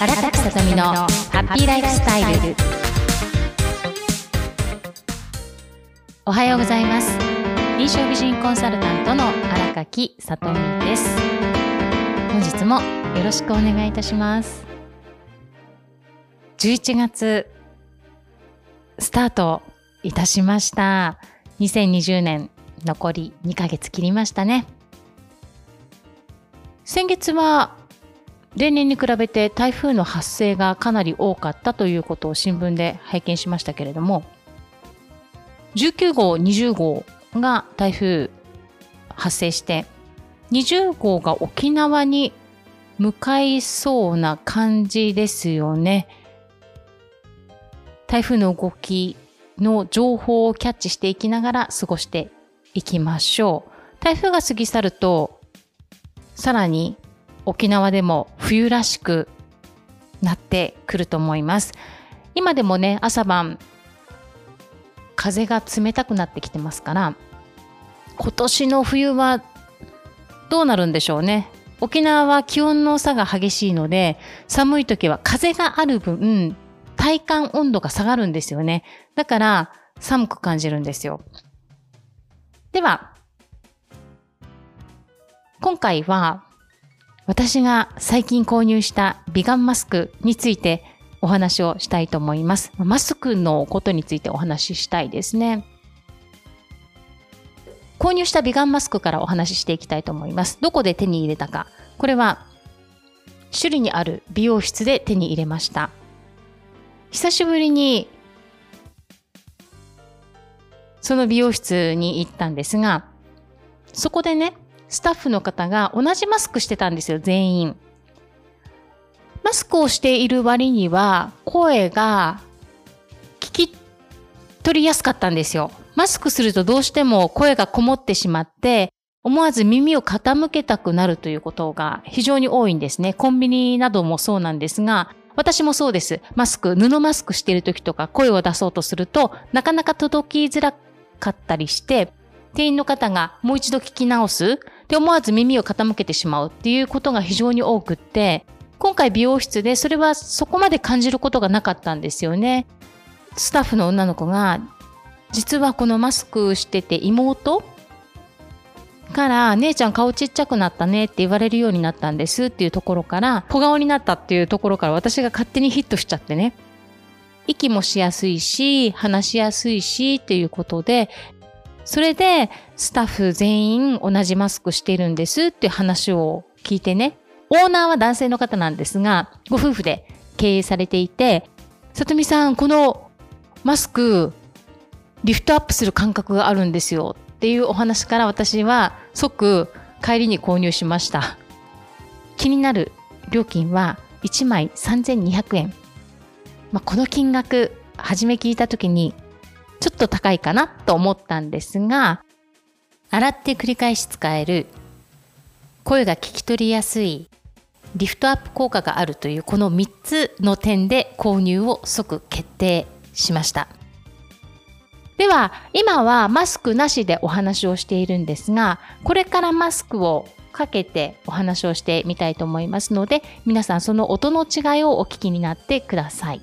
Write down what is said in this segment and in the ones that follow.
荒垣さとみのハッピーライフスタイル。おはようございます。臨床美人コンサルタントの荒垣さとみです。本日もよろしくお願いいたします。11月スタートいたしました。2020年残り2ヶ月切りましたね。先月は例年に比べて台風の発生がかなり多かったということを新聞で拝見しましたけれども19号20号が台風発生して20号が沖縄に向かいそうな感じですよね。台風の動きの情報をキャッチしていきながら過ごしていきましょう。台風が過ぎ去るとさらに沖縄でも冬らしくなってくると思います。今でもね、朝晩風が冷たくなってきてますから、今年の冬はどうなるんでしょうね。沖縄は気温の差が激しいので、寒い時は風がある分、体感温度が下がるんですよね。だから寒く感じるんですよ。では、今回は私が最近購入したビガンマスクについてお話をしたいと思います。マスクのことについてお話ししたいですね。購入したビガンマスクからお話ししていきたいと思います。どこで手に入れたか。これは、種類にある美容室で手に入れました。久しぶりに、その美容室に行ったんですが、そこでね、スタッフの方が同じマスクしてたんですよ、全員。マスクをしている割には声が聞き取りやすかったんですよ。マスクするとどうしても声がこもってしまって、思わず耳を傾けたくなるということが非常に多いんですね。コンビニなどもそうなんですが、私もそうです。マスク、布マスクしている時とか声を出そうとすると、なかなか届きづらかったりして、店員の方がもう一度聞き直すで思わず耳を傾けてしまうっていうことが非常に多くって、今回美容室でそれはそこまで感じることがなかったんですよね。スタッフの女の子が、実はこのマスクしてて妹から姉ちゃん顔ちっちゃくなったねって言われるようになったんですっていうところから小顔になったっていうところから私が勝手にヒットしちゃってね息もしやすいし話しやすいしっていうことでそれでスタッフ全員同じマスクしてるんですっていう話を聞いてね、オーナーは男性の方なんですが、ご夫婦で経営されていて、さとみさん、このマスク、リフトアップする感覚があるんですよっていうお話から私は即帰りに購入しました。気になる料金は1枚3200円。まあ、この金額、初め聞いた時にちょっと高いかなと思ったんですが、洗って繰り返し使える、声が聞き取りやすい、リフトアップ効果があるというこの3つの点で購入を即決定しました。では、今はマスクなしでお話をしているんですが、これからマスクをかけてお話をしてみたいと思いますので、皆さんその音の違いをお聞きになってください。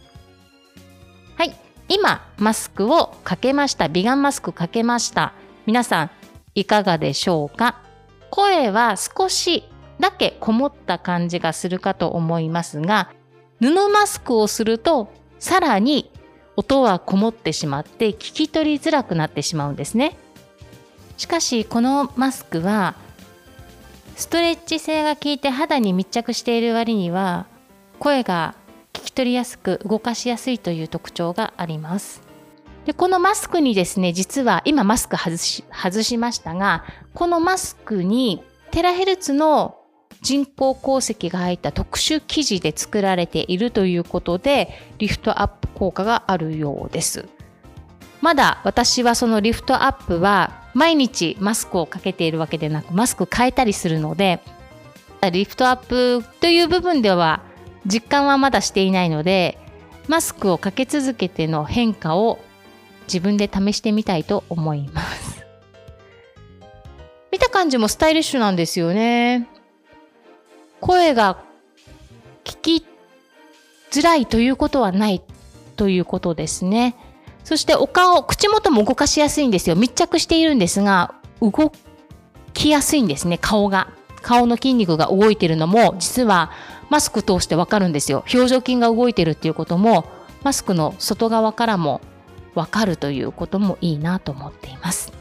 はい。今、マスクをかけました。ビガンマスクかけました。皆さん、いかがでしょうか？声は少しだけこもった感じがするかと思いますが、布マスクをすると、さらに音はこもってしまって聞き取りづらくなってしまうんですね。しかし、このマスクは、ストレッチ性が効いて肌に密着している割には、声がき取りやすく動かしやすいという特徴があります。でこのマスクにですね、実は今マスク外し外しましたが、このマスクにテラヘルツの人工鉱石が入った特殊生地で作られているということで、リフトアップ効果があるようです。まだ私はそのリフトアップは毎日マスクをかけているわけでなく、マスク変えたりするので、リフトアップという部分では実感はまだしていないのでマスクをかけ続けての変化を自分で試してみたいと思います見た感じもスタイリッシュなんですよね声が聞きづらいということはないということですね。そしてお顔、口元も動かしやすいんですよ。密着しているんですが、動きやすいんですね、顔が。顔の筋肉が動いているのも、実はマスク通してわかるんですよ。表情筋が動いてるっていうことも、マスクの外側からもわかるということもいいなと思っています。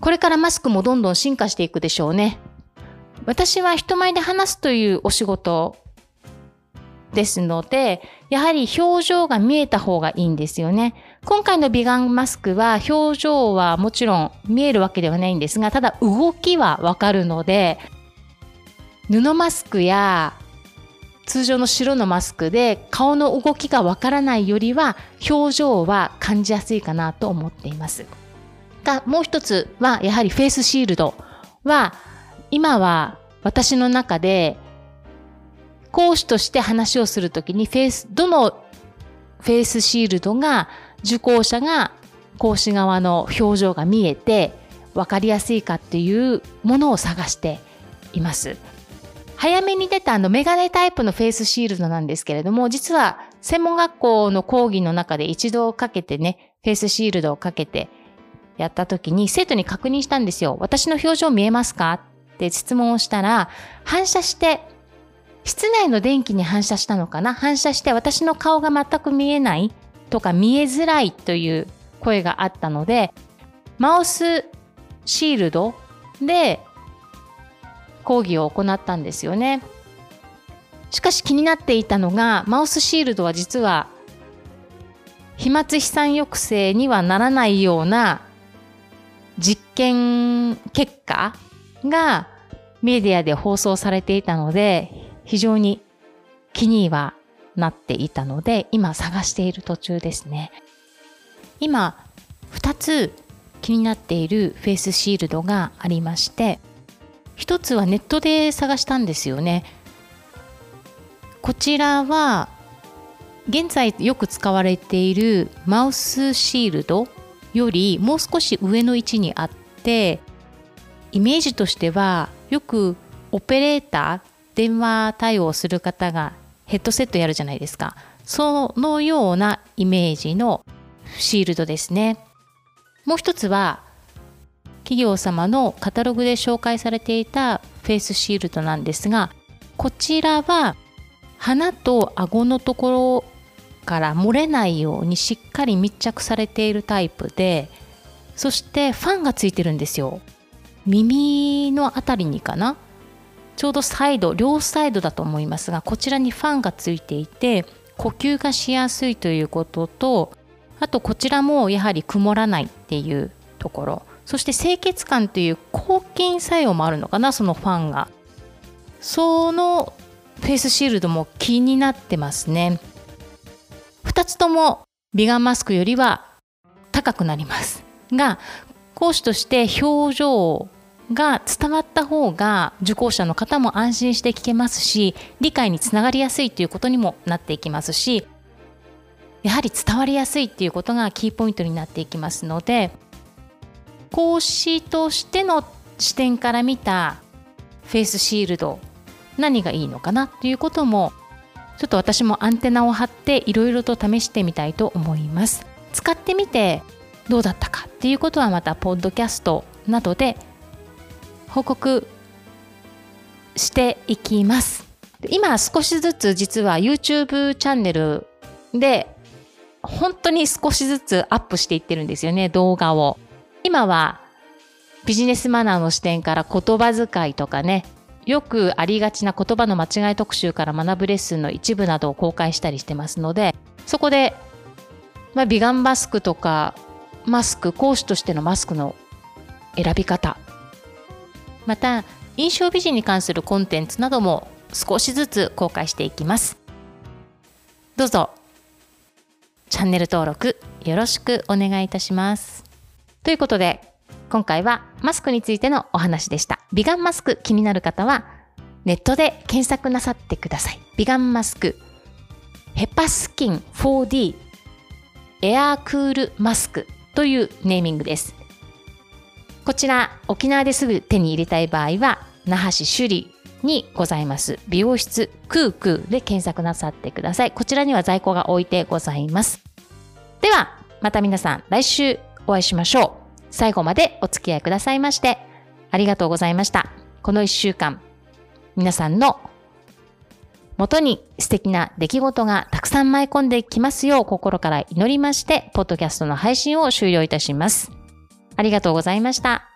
これからマスクもどんどん進化していくでしょうね。私は人前で話すというお仕事ですので、やはり表情が見えた方がいいんですよね。今回の美顔マスクは表情はもちろん見えるわけではないんですが、ただ動きはわかるので、布マスクや通常の白のマスクで顔の動きがわからないよりは表情は感じやすいかなと思っています。がもう一つはやはりフェイスシールドは今は私の中で講師として話をするときにフェイス、どのフェイスシールドが受講者が講師側の表情が見えて分かりやすいかっていうものを探しています。早めに出たあのメガネタイプのフェイスシールドなんですけれども、実は専門学校の講義の中で一度かけてね、フェイスシールドをかけてやった時に生徒に確認したんですよ。私の表情見えますか？って質問をしたら、反射して室内の電気に反射したのかな反射して私の顔が全く見えない？とか見えづらいという声があったので、マウスシールドで講義を行ったんですよね。しかし気になっていたのが、マウスシールドは実は飛沫飛散抑制にはならないような実験結果がメディアで放送されていたので、非常に気にはなっていたので、今探している途中ですね。今、2つ気になっているフェイスシールドがありまして、1つはネットで探したんですよね。こちらは現在よく使われているマウスシールドよりもう少し上の位置にあってイメージとしてはよくオペレーター電話対応する方がヘッドセットやるじゃないですか。そのようなイメージのシールドですね。もう一つは企業様のカタログで紹介されていたフェイスシールドなんですがこちらは鼻と顎のところから漏れないようにしっかり密着されているタイプでそしてファンがついてるんですよ。耳のあたりにかな？ちょうどサイド両サイドだと思いますがこちらにファンがついていて呼吸がしやすいということとあとこちらもやはり曇らないっていうところ。そして清潔感という抗菌作用もあるのかなそのファンが。そのフェイスシールドも気になってますね。2つとも美顔マスクよりは高くなります。が講師として表情が伝わった方が受講者の方も安心して聞けますし理解につながりやすいということにもなっていきますしやはり伝わりやすいっていうことがキーポイントになっていきますので講師としての視点から見たフェイスシールド何がいいのかなということもちょっと私もアンテナを張っていろいろと試してみたいと思います使ってみてどうだったかっていうことはまたポッドキャストなどで報告していきます。今少しずつ実は YouTube チャンネルで本当に少しずつアップしていってるんですよね、動画を。今はビジネスマナーの視点から言葉遣いとかね、よくありがちな言葉の間違い特集から学ぶレッスンの一部などを公開したりしてますので、そこで、まあ、ビガンマスクとか、マスク、講師としてのマスクの選び方また印象美人に関するコンテンツなども少しずつ公開していきます。どうぞ。チャンネル登録よろしくお願いいたします。ということで今回はマスクについてのお話でした美顔マスク気になる方はネットで検索なさってください美顔マスクヘパスキン 4D エアークールマスクというネーミングですこちら沖縄ですぐ手に入れたい場合は那覇市首里にございます美容室クークーで検索なさってください。こちらには在庫が置いてございます。では、また皆さん来週お会いしましょう。最後までお付き合いくださいましてありがとうございました。この一週間、皆さんの元に素敵な出来事がたくさん舞い込んできますよう心から祈りまして、ポッドキャストの配信を終了いたします。ありがとうございました。